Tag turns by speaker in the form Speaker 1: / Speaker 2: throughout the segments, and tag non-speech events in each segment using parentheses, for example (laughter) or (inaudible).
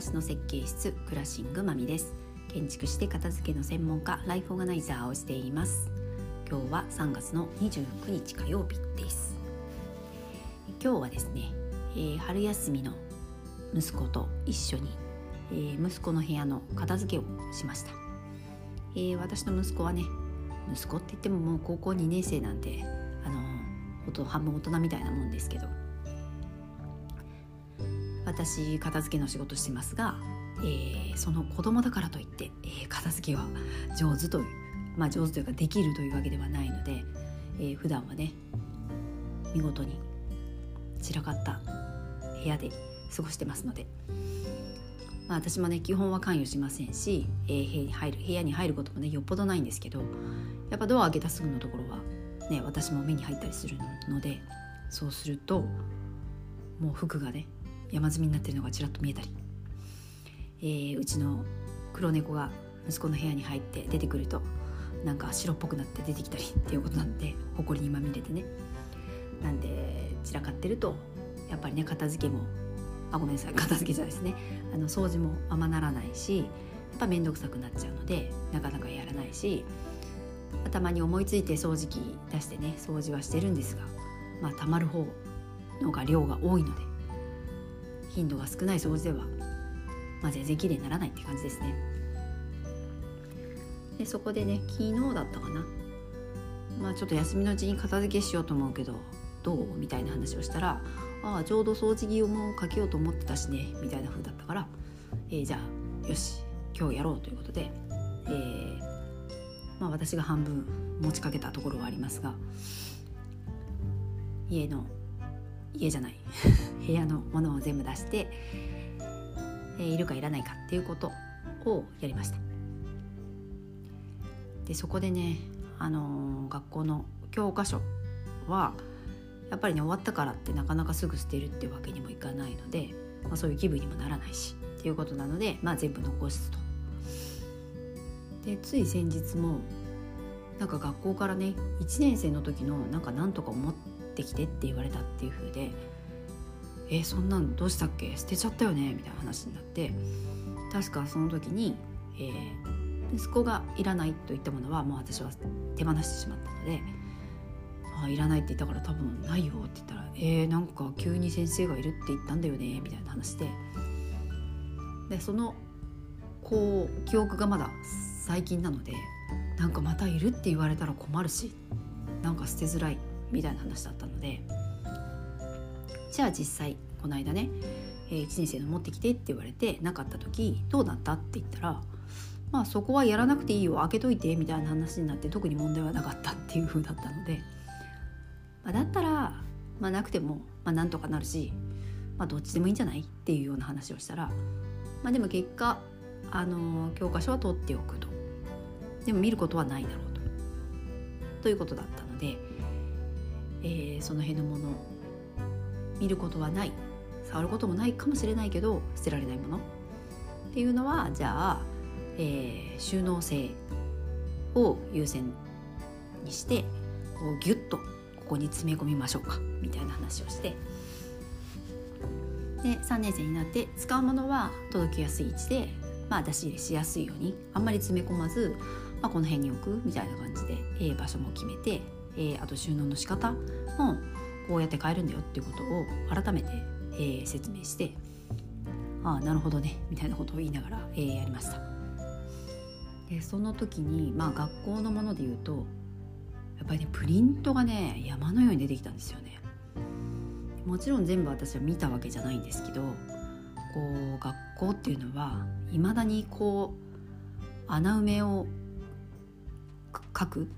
Speaker 1: らしの設計室クラッシングマミです。建築して片付けの専門家ライフオーガナイザーをしています。今日は3月の29日火曜日です。今日はですね、えー、春休みの息子と一緒に、えー、息子の部屋の片付けをしました、えー、私の息子はね息子って言ってももう高校2年生なんであの半分大人みたいなもんですけど私片付けの仕事してますが、えー、その子供だからといって、えー、片付けは上手というまあ上手というかできるというわけではないので、えー、普段はね見事に散らかった部屋で過ごしてますので、まあ、私もね基本は関与しませんし、えー、部屋に入る部屋に入ることもねよっぽどないんですけどやっぱドア開けたすぐのところはね私も目に入ったりするのでそうするともう服がね山積みになってるのがちらっと見えたり、えー、うちの黒猫が息子の部屋に入って出てくるとなんか白っぽくなって出てきたり (laughs) っていうことなんで埃にまみれてね。なんで散らかってるとやっぱりね片付けもあごめんなさい片付けじゃないですね。あの掃除もあまならないしやっぱ面倒くさくなっちゃうのでなかなかやらないしたまに思いついて掃除機出してね掃除はしてるんですがまあたまる方のが量が多いので頻度が少ない掃除では、まあ、全然きれいにならないって感じですね。でそこでね昨日だったかなまあちょっと休みのうちに片付けしようと思うけどどうみたいな話をしたら「ああちょうど掃除機をもうかけようと思ってたしね」みたいな風だったから「えー、じゃあよし今日やろう」ということで、えーまあ、私が半分持ちかけたところはありますが家の家じゃない (laughs) 部屋のものを全部出して、えー、いるかいらないかっていうことをやりましたでそこでね、あのー、学校の教科書はやっぱりね終わったからってなかなかすぐ捨てるっていうわけにもいかないので、まあ、そういう気分にもならないしっていうことなので、まあ、全部残すと。でつい先日もなんか学校からね1年生の時のなんかなんとか思ってきてって言われたっていう風でえ、そんなんどうしたっけ？捨てちゃったよね？みたいな話になって確かその時に、えー、息子がいらないといったものはもう私は手放してしまったので「あいらない」って言ったから多分「ないよ」って言ったら「えー、なんか急に先生がいるって言ったんだよね」みたいな話ででそのこう記憶がまだ最近なのでなんかまたいるって言われたら困るしなんか捨てづらい。みたいな話だったので。じゃあ実際この間ね、えー、1年生の持ってきてって言われてなかった時どうなったって言ったらまあそこはやらなくていいよ開けといてみたいな話になって特に問題はなかったっていう風だったので、まあ、だったら、まあ、なくても、まあ、なんとかなるし、まあ、どっちでもいいんじゃないっていうような話をしたら、まあ、でも結果、あのー、教科書は取っておくとでも見ることはないだろうとということだったので、えー、その辺のもの。見ることはない。触ることもないかもしれないけど捨てられないもの。っていうのはじゃあ、えー、収納性を優先にしてこうギュッとここに詰め込みましょうか。みたいな話をして。で3年生になって使うものは届きやすい位置で、まあ、出し入れしやすいように。あんまり詰め込まず、まあ、この辺に置くみたいな感じで、えー、場所も決めて、えー、あと収納の仕方もこうやって変えるんだよっていうことを改めて、えー、説明してああなるほどねみたいなことを言いながら、えー、やりました。でその時にまあ学校のもので言うとやっぱりねプリントがね山のように出てきたんですよね。もちろん全部私は見たわけじゃないんですけどこう学校っていうのはいまだにこう穴埋めを書く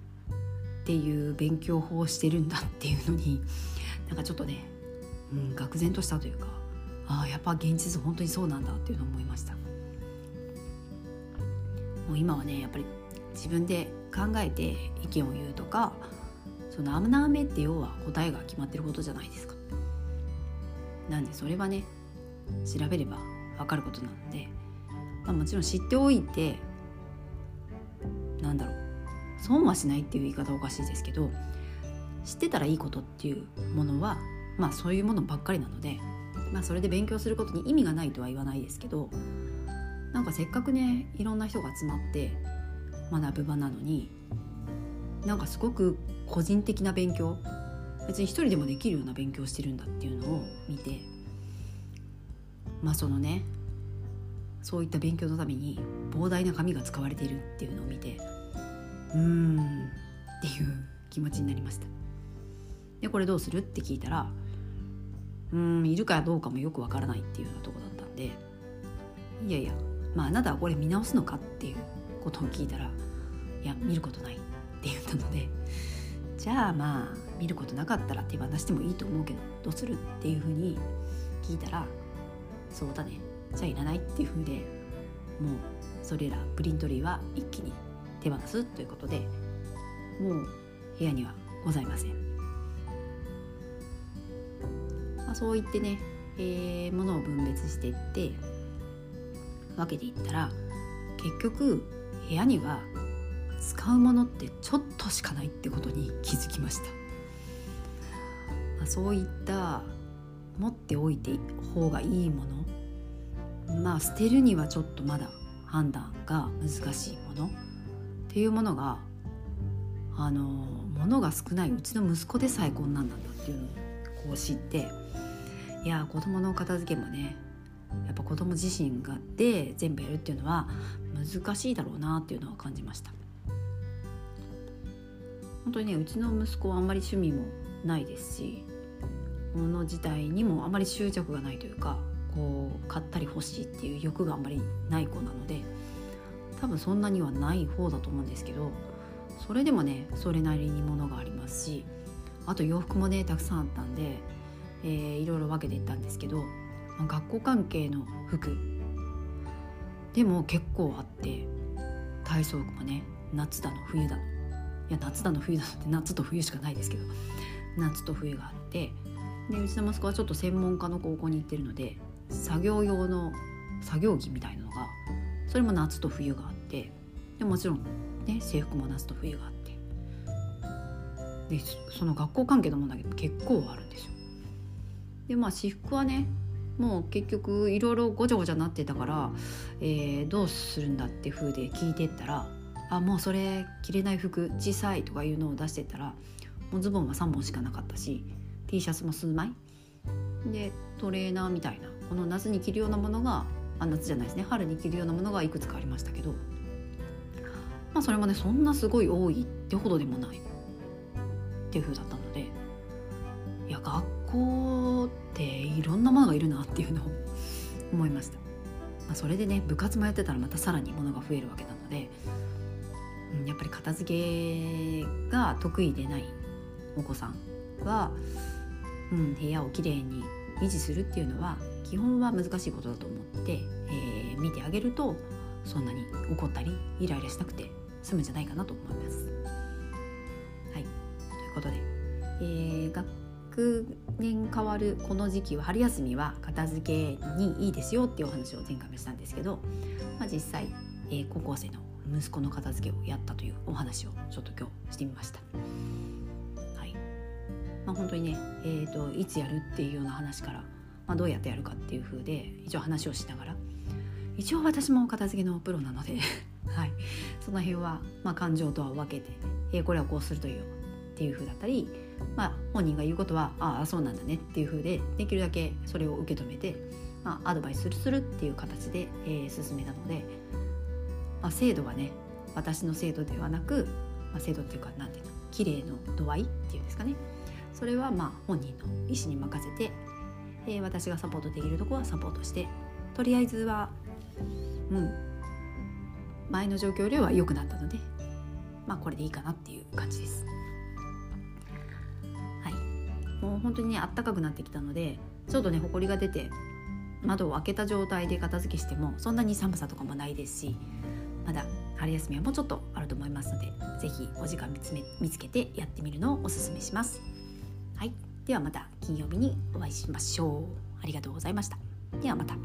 Speaker 1: っていう勉強法をしてるんだっていうのに (laughs) なんかちょっとね、うん、愕然としたというかああやっぱ現実本当にそうなんだっていうのを思いました。もう今はねやっぱり自分で考えて意見を言うとかその穴埋めって要は答えが決まってることじゃないですか。なんでそれはね調べれば分かることなので、まあ、もちろん知っておいてなんだろう損はしないっていう言い方おかしいですけど知ってたらいいことっていうものはまあそういうものばっかりなのでまあ、それで勉強することに意味がないとは言わないですけどなんかせっかくねいろんな人が集まって学ぶ場なのになんかすごく個人的な勉強別に一人でもできるような勉強してるんだっていうのを見てまあそのねそういった勉強のために膨大な紙が使われているっていうのを見てうーん。っていう気持ちになりました。でこれどうする？って聞いたらうんいるかどうかもよくわからないっていうようなとこだったんでいやいやまああなたはこれ見直すのかっていうことを聞いたらいや見ることないって言ったのでじゃあまあ見ることなかったら手放してもいいと思うけどどうする？っていうふうに聞いたらそうだね。じゃあいらないっていうふうでもうそれらプリント類は一気に手放すということでもう部屋にはございません、まあ、そう言ってね、えー、物を分別していって分けていったら結局部屋には使うものってちょっとしかないってことに気づきました、まあ、そういった持っておいて方がいいものまあ捨てるにはちょっとまだ判断が難しいものっていうものがあの物が少ないうちの息子でさえこんなんなんだっていうのをこう知っていや子供の片付けもねやっぱ子供自身がで全部やるっていうのは難しいだろうなっていうのは感じました。本当にねうちの息子はあんまり趣味もないですし物自体にもあまり執着がないというかこう買ったり欲しいっていう欲があんまりない子なので多分そんなにはない方だと思うんですけどそれでもねそれなりに物がありますしあと洋服もねたくさんあったんで、えー、いろいろ分けていったんですけど、まあ、学校関係の服でも結構あって体操服もね夏だの冬だのいや夏だの冬だのって夏と冬しかないですけど夏と冬があってでうちの息子はちょっと専門家の高校に行ってるので作業用の作業着みたいなのがそれも夏と冬があてでもちろん、ね、制服も夏と冬があってでその学校関係のものだけ結構あるんですよ。でまあ私服はねもう結局いろいろごちゃごちゃなってたから、えー、どうするんだって風で聞いてったら「あもうそれ着れない服小さい」とかいうのを出してったらもうズボンは3本しかなかったし T シャツも数枚でトレーナーみたいなこの夏に着るようなものがあ夏じゃないですね春に着るようなものがいくつかありましたけどまあそれもねそんなすごい多いってほどでもないっていう風だったのでいや学校っていろんなものがいるなっていうのを思いました、まあ、それでね部活もやってたらまたさらにものが増えるわけなので、うん、やっぱり片付けが得意でないお子さんはうん、部屋をきれいに維持するっていうのは基本は難しいことだと思って、えー、見てあげるとそんなに怒ったりイライラしなくて済むんじゃないかなと思います。はい、ということで、えー、学年変わるこの時期は春休みは片付けにいいですよっていうお話を前回もしたんですけど、まあ、実際、えー、高校生の息子の片付けをやったというお話をちょっと今日してみました。はいまあ、本当にね、えーと、いつやるっていうような話から、まあ、どうやってやるかっていう風で一応話をしながら一応私も片付けのプロなので (laughs) はい、その辺は、まあ、感情とは分けて、えー、これはこうするといいよっていう風だったり、まあ、本人が言うことはああそうなんだねっていう風でできるだけそれを受け止めて、まあ、アドバイスするっていう形で、えー、進めたので、まあ、精度はね私の精度ではなく、まあ、精度っていうか何ていうの綺麗の度合いっていうんですかね。それはまあ本人の意思に任せて、えー、私がサポートできるとこはサポートしてとりあえずはうん前の状況よりは良くなったのでまあこれでいいかなっていう感じです。はいもう本当にねあったかくなってきたのでちょっとねほこりが出て窓を開けた状態で片付けしてもそんなに寒さとかもないですしまだ春休みはもうちょっとあると思いますので是非お時間見つめ見つけてやってみるのをおすすめします。はい、ではまた金曜日にお会いしましょう。ありがとうございました。ではまた。